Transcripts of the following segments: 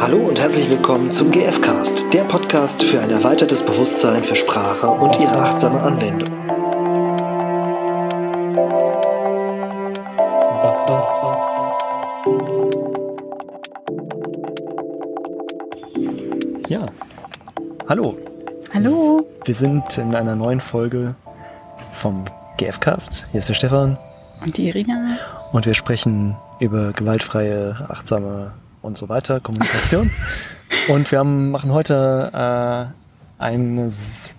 Hallo und herzlich willkommen zum GFcast, der Podcast für ein erweitertes Bewusstsein für Sprache und ihre achtsame Anwendung. Ja, hallo. Hallo. Wir sind in einer neuen Folge vom GFcast. Hier ist der Stefan. Und die Irina. Und wir sprechen über gewaltfreie, achtsame und so weiter, Kommunikation. und wir haben, machen heute äh, eine,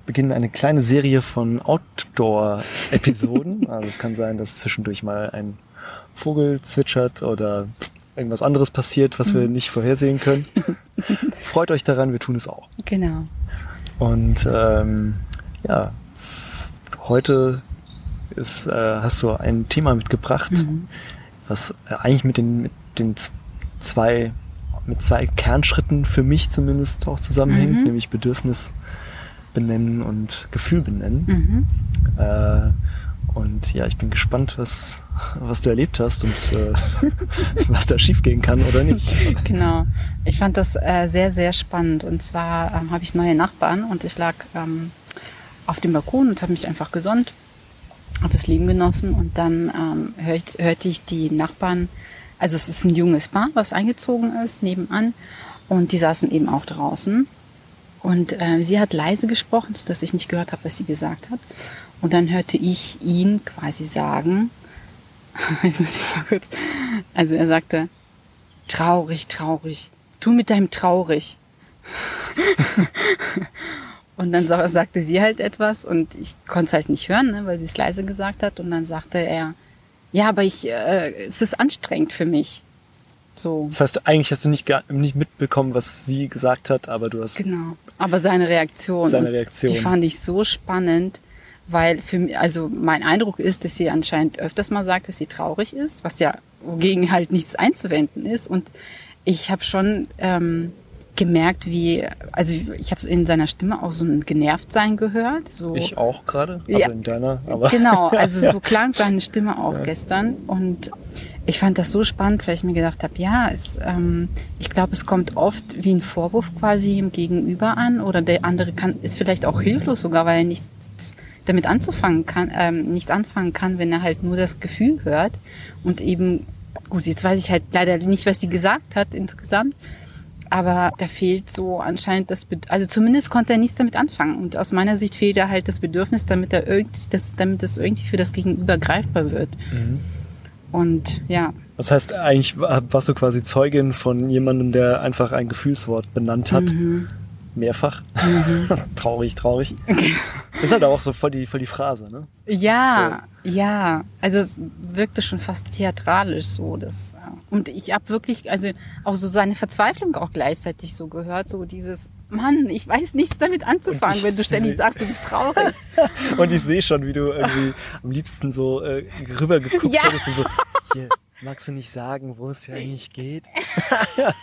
beginnen eine kleine Serie von Outdoor-Episoden. also es kann sein, dass zwischendurch mal ein Vogel zwitschert oder irgendwas anderes passiert, was wir mhm. nicht vorhersehen können. Freut euch daran, wir tun es auch. Genau. Und ähm, ja, heute ist, äh, hast du ein Thema mitgebracht, mhm. was äh, eigentlich mit den, mit den zwei, mit zwei Kernschritten für mich zumindest auch zusammenhängt, mhm. nämlich Bedürfnis benennen und Gefühl benennen. Mhm. Äh, und ja, ich bin gespannt, was, was du erlebt hast und äh, was da schiefgehen kann oder nicht. Genau. Ich fand das äh, sehr, sehr spannend. Und zwar ähm, habe ich neue Nachbarn und ich lag ähm, auf dem Balkon und habe mich einfach gesonnt, habe das Leben genossen und dann ähm, hört, hörte ich die Nachbarn also es ist ein junges Paar, was eingezogen ist, nebenan. Und die saßen eben auch draußen. Und äh, sie hat leise gesprochen, so dass ich nicht gehört habe, was sie gesagt hat. Und dann hörte ich ihn quasi sagen, jetzt muss ich mal kurz, also er sagte, traurig, traurig, tu mit deinem traurig. und dann sagte sie halt etwas und ich konnte es halt nicht hören, ne, weil sie es leise gesagt hat. Und dann sagte er, ja, aber ich, äh, es ist anstrengend für mich. So. Das heißt, eigentlich hast du nicht, nicht mitbekommen, was sie gesagt hat, aber du hast. Genau. Aber seine Reaktion. Seine Reaktion. Die fand ich so spannend, weil für mich, also mein Eindruck ist, dass sie anscheinend öfters mal sagt, dass sie traurig ist, was ja gegen halt nichts einzuwenden ist. Und ich habe schon ähm, gemerkt, wie, also ich habe in seiner Stimme auch so ein Genervtsein gehört. So. Ich auch gerade, also ja, in deiner. Aber genau, also ja. so klang seine Stimme auch ja. gestern und ich fand das so spannend, weil ich mir gedacht habe, ja, es, ähm, ich glaube, es kommt oft wie ein Vorwurf quasi im Gegenüber an oder der andere kann ist vielleicht auch hilflos sogar, weil er nichts damit anzufangen kann, ähm, nichts anfangen kann, wenn er halt nur das Gefühl hört und eben gut, jetzt weiß ich halt leider nicht, was sie gesagt hat insgesamt. Aber da fehlt so anscheinend das, Bed also zumindest konnte er nichts damit anfangen. Und aus meiner Sicht fehlt da halt das Bedürfnis, damit er irgendwie, das, damit es irgendwie für das Gegenüber greifbar wird. Mhm. Und ja. Das heißt, eigentlich warst du quasi Zeugin von jemandem, der einfach ein Gefühlswort benannt hat. Mhm mehrfach. Mhm. traurig, traurig. Ist halt auch so voll die, voll die Phrase, ne? Ja, so. ja. Also es wirkte schon fast theatralisch so. Das, und ich habe wirklich, also auch so seine Verzweiflung auch gleichzeitig so gehört, so dieses, Mann, ich weiß nichts damit anzufangen, wenn du ständig sagst, du bist traurig. und ich sehe schon, wie du irgendwie am liebsten so äh, rüber geguckt ja. hättest und so, hier, magst du nicht sagen, wo es hier eigentlich geht? ja.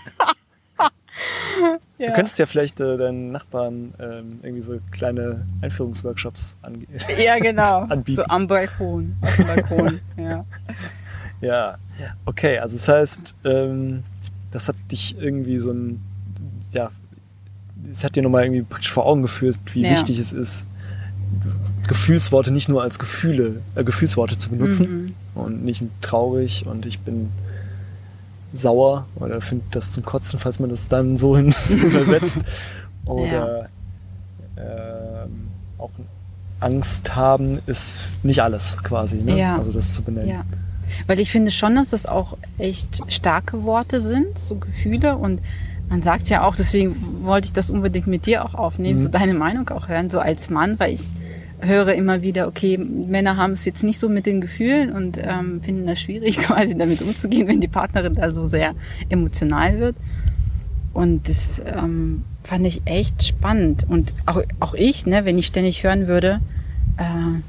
Du könntest ja vielleicht äh, deinen Nachbarn ähm, irgendwie so kleine Einführungsworkshops ange ja, genau. anbieten. So am Balkon. Auf dem Balkon, ja. Ja, okay, also das heißt, ähm, das hat dich irgendwie so ein, ja, es hat dir nochmal irgendwie praktisch vor Augen geführt, wie ja. wichtig es ist, Gefühlsworte nicht nur als Gefühle, äh, Gefühlsworte zu benutzen mhm. und nicht traurig und ich bin sauer oder findet das zum Kotzen, falls man das dann so hin übersetzt. Oder ja. ähm, auch Angst haben ist nicht alles quasi, ne? ja. also das zu benennen. Weil ich finde schon, dass das auch echt starke Worte sind, so Gefühle und man sagt ja auch, deswegen wollte ich das unbedingt mit dir auch aufnehmen, mhm. so deine Meinung auch hören, so als Mann, weil ich höre immer wieder, okay, Männer haben es jetzt nicht so mit den Gefühlen und ähm, finden das schwierig, quasi damit umzugehen, wenn die Partnerin da so sehr emotional wird. Und das ähm, fand ich echt spannend. Und auch, auch ich, ne, wenn ich ständig hören würde, äh,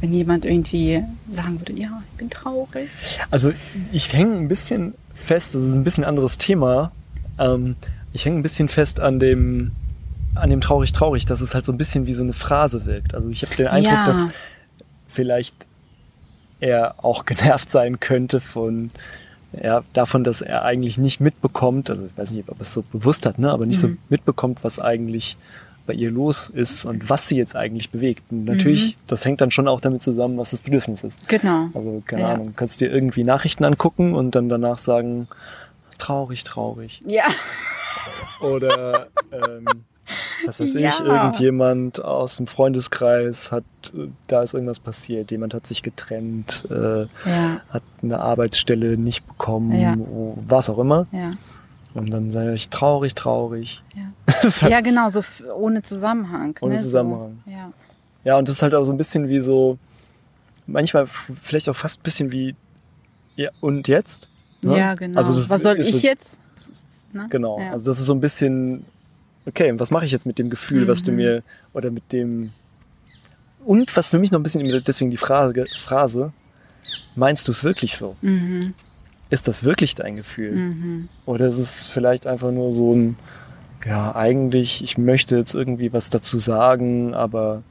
wenn jemand irgendwie sagen würde, ja, ich bin traurig. Also ich hänge ein bisschen fest, das ist ein bisschen ein anderes Thema. Ähm, ich hänge ein bisschen fest an dem, an dem traurig traurig, dass es halt so ein bisschen wie so eine Phrase wirkt. Also ich habe den Eindruck, ja. dass vielleicht er auch genervt sein könnte von ja, davon, dass er eigentlich nicht mitbekommt, also ich weiß nicht, ob er es so bewusst hat, ne, aber nicht mhm. so mitbekommt, was eigentlich bei ihr los ist und was sie jetzt eigentlich bewegt. Und natürlich, mhm. das hängt dann schon auch damit zusammen, was das Bedürfnis ist. Genau. Also, keine ja. Ahnung, kannst dir irgendwie Nachrichten angucken und dann danach sagen, traurig, traurig. Ja. Oder ähm, was weiß ja. ich, irgendjemand aus dem Freundeskreis hat, da ist irgendwas passiert, jemand hat sich getrennt, äh, ja. hat eine Arbeitsstelle nicht bekommen, ja. was auch immer. Ja. Und dann sage ich traurig, traurig. Ja, ja genau, so ohne Zusammenhang. Ohne ne? Zusammenhang. So, ja. ja, und das ist halt auch so ein bisschen wie so, manchmal vielleicht auch fast ein bisschen wie, ja, und jetzt? Ne? Ja, genau. Also was soll ich so, jetzt? Ne? Genau, ja. also das ist so ein bisschen, okay, was mache ich jetzt mit dem Gefühl, mhm. was du mhm. mir, oder mit dem, und was für mich noch ein bisschen, deswegen die Frage, Phrase, meinst du es wirklich so? Mhm ist das wirklich dein Gefühl? Mhm. Oder ist es vielleicht einfach nur so ein, ja, eigentlich, ich möchte jetzt irgendwie was dazu sagen, aber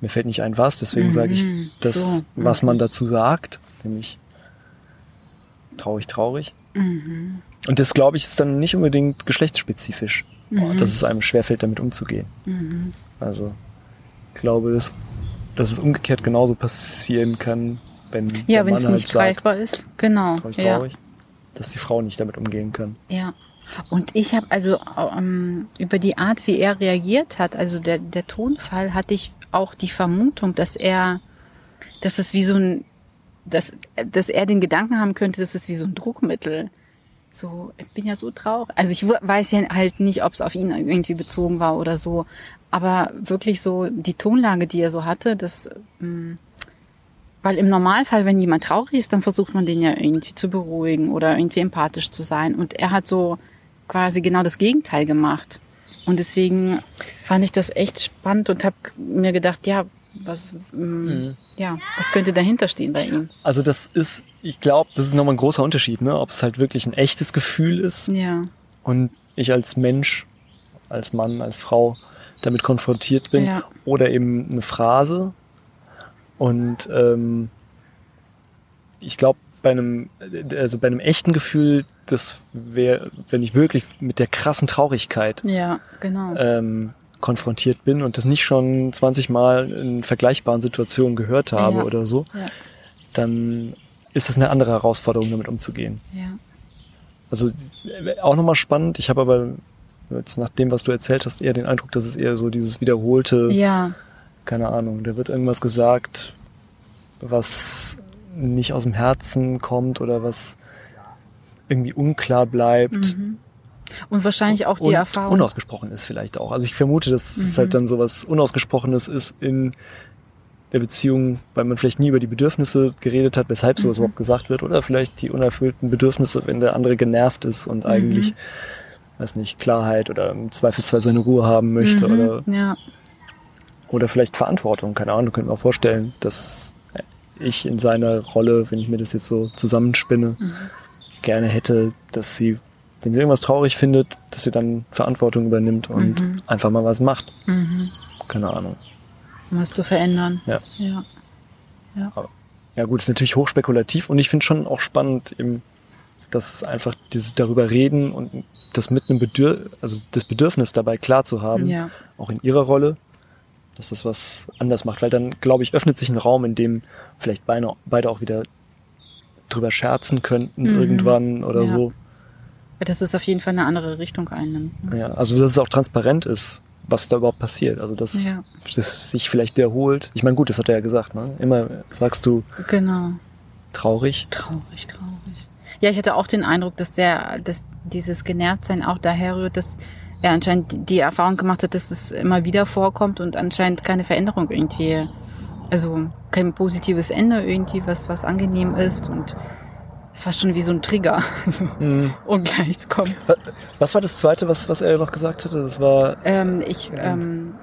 mir fällt nicht ein was, deswegen mhm. sage ich das, so. was man dazu sagt, nämlich traurig, traurig. Mhm. Und das, glaube ich, ist dann nicht unbedingt geschlechtsspezifisch, mhm. dass es einem schwerfällt, damit umzugehen. Mhm. Also, ich glaube, dass, dass es umgekehrt genauso passieren kann, wenn ja, wenn es halt nicht greifbar ist, genau. Traurig, traurig, ja. dass die Frau nicht damit umgehen kann. Ja. Und ich habe also ähm, über die Art, wie er reagiert hat, also der, der Tonfall, hatte ich auch die Vermutung, dass er, dass es wie so ein, dass, dass er den Gedanken haben könnte, dass es wie so ein Druckmittel. So, ich bin ja so traurig. Also ich weiß ja halt nicht, ob es auf ihn irgendwie bezogen war oder so. Aber wirklich so die Tonlage, die er so hatte, das, mh, mm, weil im Normalfall, wenn jemand traurig ist, dann versucht man den ja irgendwie zu beruhigen oder irgendwie empathisch zu sein. Und er hat so quasi genau das Gegenteil gemacht. Und deswegen fand ich das echt spannend und habe mir gedacht, ja, was, ähm, mhm. ja, was könnte dahinter stehen bei ihm? Also das ist, ich glaube, das ist nochmal ein großer Unterschied, ne? ob es halt wirklich ein echtes Gefühl ist ja. und ich als Mensch, als Mann, als Frau damit konfrontiert bin ja. oder eben eine Phrase, und ähm, ich glaube, bei einem, also bei einem echten Gefühl, das wäre, wenn ich wirklich mit der krassen Traurigkeit ja, genau. ähm, konfrontiert bin und das nicht schon 20 Mal in vergleichbaren Situationen gehört habe ja. oder so, ja. dann ist es eine andere Herausforderung, damit umzugehen. Ja. Also auch nochmal spannend. Ich habe aber jetzt nach dem, was du erzählt hast, eher den Eindruck, dass es eher so dieses wiederholte ja keine Ahnung, da wird irgendwas gesagt, was nicht aus dem Herzen kommt oder was irgendwie unklar bleibt. Mhm. Und wahrscheinlich auch die und Erfahrung. Unausgesprochen ist vielleicht auch. Also ich vermute, dass mhm. es halt dann so was Unausgesprochenes ist in der Beziehung, weil man vielleicht nie über die Bedürfnisse geredet hat, weshalb sowas mhm. überhaupt gesagt wird. Oder vielleicht die unerfüllten Bedürfnisse, wenn der andere genervt ist und mhm. eigentlich, weiß nicht, Klarheit oder im Zweifelsfall seine Ruhe haben möchte. Mhm. Oder ja. Oder vielleicht Verantwortung, keine Ahnung, könnte man vorstellen, dass ich in seiner Rolle, wenn ich mir das jetzt so zusammenspinne, mhm. gerne hätte, dass sie, wenn sie irgendwas traurig findet, dass sie dann Verantwortung übernimmt und mhm. einfach mal was macht. Mhm. Keine Ahnung. Um was zu verändern. Ja. Ja, ja. Aber, ja gut, ist natürlich hochspekulativ und ich finde schon auch spannend, eben, dass einfach dieses darüber reden und das mit einem Bedürfnis, also das Bedürfnis dabei klar zu haben, ja. auch in ihrer Rolle, dass das was anders macht, weil dann, glaube ich, öffnet sich ein Raum, in dem vielleicht beide, beide auch wieder drüber scherzen könnten mhm. irgendwann oder ja. so. Ja, dass es auf jeden Fall eine andere Richtung einnimmt. Ja, also dass es auch transparent ist, was da überhaupt passiert. Also dass ja. das sich vielleicht wiederholt. Ich meine, gut, das hat er ja gesagt, ne? Immer sagst du genau. traurig. Traurig, traurig. Ja, ich hatte auch den Eindruck, dass der, dass dieses Genervtsein auch daher rührt, dass er anscheinend die Erfahrung gemacht hat, dass es immer wieder vorkommt und anscheinend keine Veränderung irgendwie, also kein positives Ende irgendwie, was, was angenehm ist und fast schon wie so ein Trigger. mhm. Und gleich kommt. Was war das zweite, was, was er noch gesagt hatte? Das war. Ähm, ich, ähm,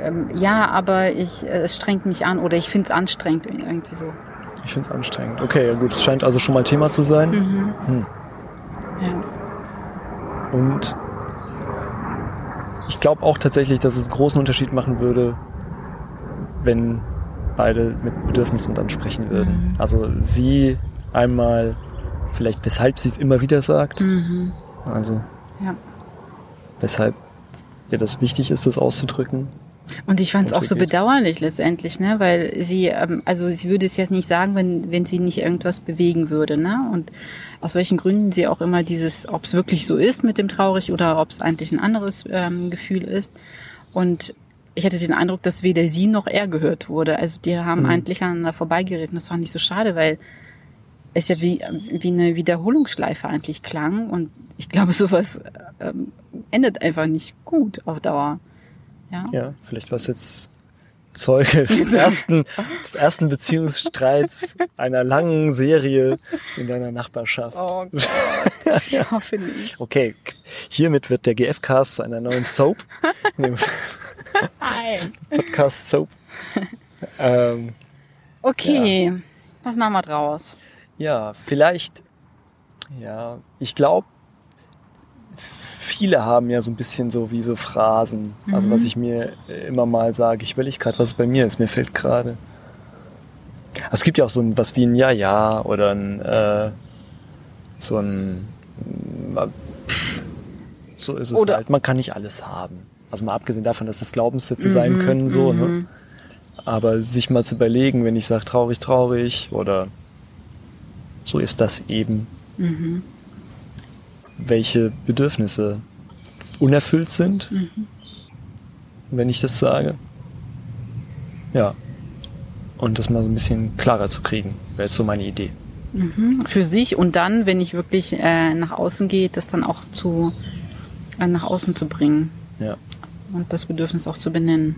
ähm, ja, aber ich, äh, es strengt mich an oder ich finde es anstrengend irgendwie so. Ich finde es anstrengend. Okay, ja gut, es scheint also schon mal Thema zu sein. Mhm. Hm. Ja. Und ich glaube auch tatsächlich, dass es einen großen Unterschied machen würde, wenn beide mit Bedürfnissen dann sprechen würden. Mhm. Also sie einmal vielleicht weshalb sie es immer wieder sagt. Mhm. Also Ja. weshalb ihr das wichtig ist, das auszudrücken. Und ich fand es auch so geht. bedauerlich letztendlich, ne? Weil sie, ähm, also sie würde es jetzt nicht sagen, wenn, wenn sie nicht irgendwas bewegen würde, ne? Und aus welchen Gründen sie auch immer dieses, ob es wirklich so ist mit dem traurig oder ob es eigentlich ein anderes ähm, Gefühl ist. Und ich hatte den Eindruck, dass weder sie noch er gehört wurde. Also die haben Mhm. eigentlich aneinander vorbeigeredet. Und das fand ich so schade, weil es ja wie, wie eine Wiederholungsschleife eigentlich klang. Und ich glaube, sowas ähm, endet einfach nicht gut auf Dauer. Ja. Ja, vielleicht war es jetzt Zeuge des ersten, des ersten Beziehungsstreits einer langen Serie in deiner Nachbarschaft. Oh Gott, ich hoffe nicht. Okay, hiermit wird der GF-Cast zu einer neuen Soap, Nein. Podcast Soap. Ähm, Okay, was machen wir draus? ja, vielleicht, ja, ich glaube, viele haben ja so ein bisschen so wie so Phrasen. Also Mhm. was ich mir immer mal sage, ich überlege gerade, was bei mir ist. Mir fällt gerade. Also es gibt ja auch so ein, was wie ein Ja-Ja oder ein, äh, so ein, äh, pff, so ist es Oder- halt. Man kann nicht alles haben. Also mal abgesehen davon, dass das Glaubenssätze sein Mhm, können, so, ne? mhm. Aber sich mal zu überlegen, wenn ich sage traurig, traurig oder so ist das eben, Mhm. Welche Bedürfnisse unerfüllt sind, Mhm. wenn ich das sage. Ja. Und das mal so ein bisschen klarer zu kriegen, wäre jetzt so meine Idee. Mhm. Für sich und dann, wenn ich wirklich äh, nach außen gehe, das dann auch zu äh, nach außen zu bringen Ja. und das Bedürfnis auch zu benennen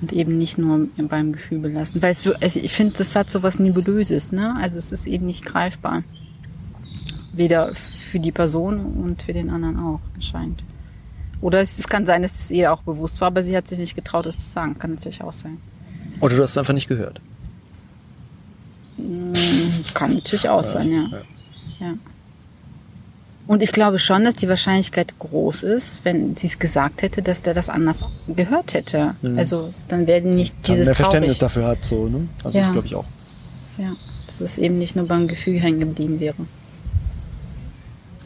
und eben nicht nur beim Gefühl belassen. Weil es, also ich finde, das hat so was Nebulöses, ne? Also es ist eben nicht greifbar. Weder für die Person und für den anderen auch, anscheinend. Oder es, es kann sein, dass es ihr auch bewusst war, aber sie hat sich nicht getraut, das zu sagen. Kann natürlich auch sein. Oder du hast es einfach nicht gehört. Mm, Kann natürlich auch sein, ja. ja. Und ich glaube schon, dass die Wahrscheinlichkeit groß ist, wenn sie es gesagt hätte, dass der das anders gehört hätte. Mhm. Also dann wäre nicht dieses mehr Verständnis traurig. dafür hat, so, ne? Also Ja. das glaube ich auch. Ja, dass es eben nicht nur beim Gefühl hängen geblieben wäre.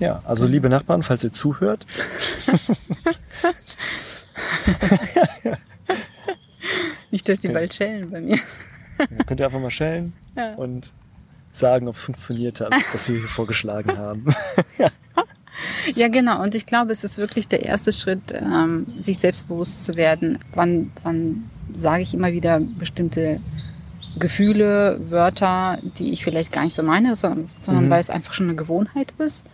Ja, also liebe Nachbarn, falls ihr zuhört, Nicht, dass die Okay. bald schellen bei mir. könnt ihr einfach mal schellen Ja. und sagen, ob es funktioniert hat, was wir hier vorgeschlagen haben. Ja, genau. Und ich glaube, es ist wirklich der erste Schritt, ähm, sich selbstbewusst zu werden. Wann, wann sage ich immer wieder bestimmte Gefühle, Wörter, die ich vielleicht gar nicht so meine, sondern, sondern Mhm. weil es einfach schon eine Gewohnheit ist.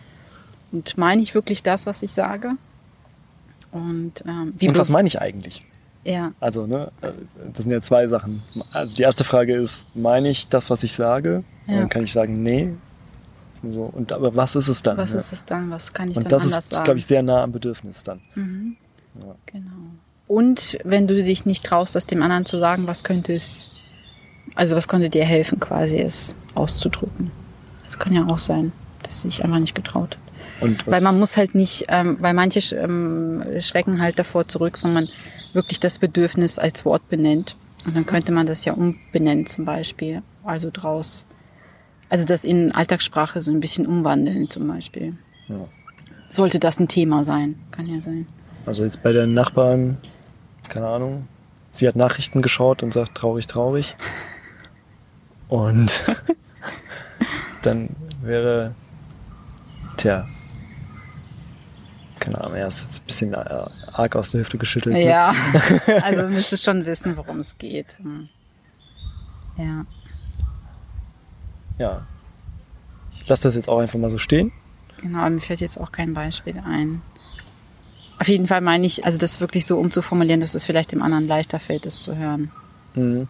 Und meine ich wirklich das, was ich sage? Und ähm, wie Und was meine ich eigentlich? ja, Also, ne, äh, das sind ja zwei Sachen. Also die erste Frage ist, meine ich das, was ich sage? Und Ja. dann kann ich sagen, nee. Und So, und aber was ist es dann? was ne? ist es dann? Was kann ich und dann das anders ist, sagen? glaube ich, sehr nah am Bedürfnis dann. Mhm. Ja. Genau. Und wenn du dich nicht traust, das dem anderen zu sagen, was könnte es, also was könnte dir helfen, quasi es auszudrücken? Das kann ja auch sein, dass sie sich einfach nicht getraut. Und Weil man muss halt nicht, ähm, weil manche ähm, schrecken halt davor zurück, wenn man wirklich das Bedürfnis als Wort benennt. Und dann könnte man das ja umbenennen zum Beispiel. Also draus, also das in Alltagssprache so ein bisschen umwandeln zum Beispiel. Ja. Sollte das ein Thema sein? Kann ja sein. Also jetzt bei den Nachbarn, keine Ahnung, sie hat Nachrichten geschaut und sagt traurig, traurig. Und dann wäre, tja, keine Ahnung, er ist jetzt ein bisschen äh, arg aus der Hüfte geschüttelt. ne? Ja, also du müsstest schon wissen, worum es geht. Hm. Ja. ja. Ich lasse das jetzt auch einfach mal so stehen. Genau, mir fällt jetzt auch kein Beispiel ein. Auf jeden Fall meine ich, also das wirklich so umzuformulieren, dass es vielleicht dem anderen leichter fällt, es zu hören. Mhm.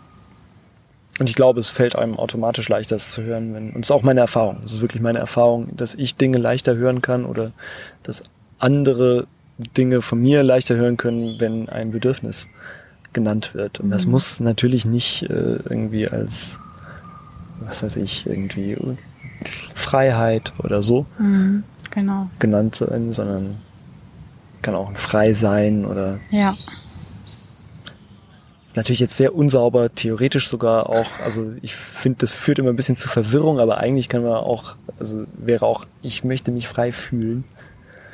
Und ich glaube, es fällt einem automatisch leichter, es zu hören. Wenn, und es ist auch meine Erfahrung. Es ist wirklich meine Erfahrung, dass ich Dinge leichter hören kann oder dass andere Dinge von mir leichter hören können, wenn ein Bedürfnis genannt wird. Und das Mhm. muss natürlich nicht äh, irgendwie als, was weiß ich, irgendwie Freiheit oder so Genau. genannt sein, sondern kann auch ein Frei sein oder Ja. natürlich jetzt sehr unsauber, theoretisch sogar auch. Also ich finde, das führt immer ein bisschen zu Verwirrung, aber eigentlich kann man auch, also wäre auch, ich möchte mich frei fühlen.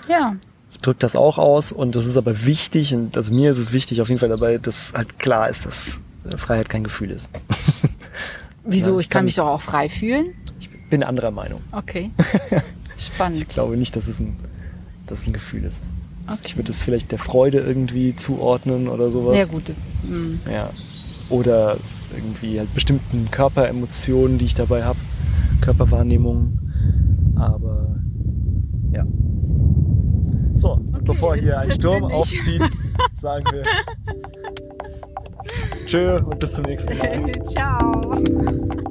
Ja. Drückt das auch aus und das ist aber wichtig und also mir ist es wichtig auf jeden Fall dabei, dass halt klar ist, dass Freiheit kein Gefühl ist. Wieso? Ja, ich, ich, kann, kann mich doch auch frei fühlen. Ich bin anderer Meinung. Okay. Spannend. ich glaube nicht, dass es ein, dass es ein Gefühl ist. Okay. Ich würde es vielleicht der Freude irgendwie zuordnen oder sowas. Ja, gut. Mhm. Ja. Oder irgendwie halt bestimmten Körperemotionen, die ich dabei habe. Körperwahrnehmungen. Aber. So, okay, bevor hier ein Sturm aufzieht, sagen wir Tschö und bis zum nächsten Mal. Ciao.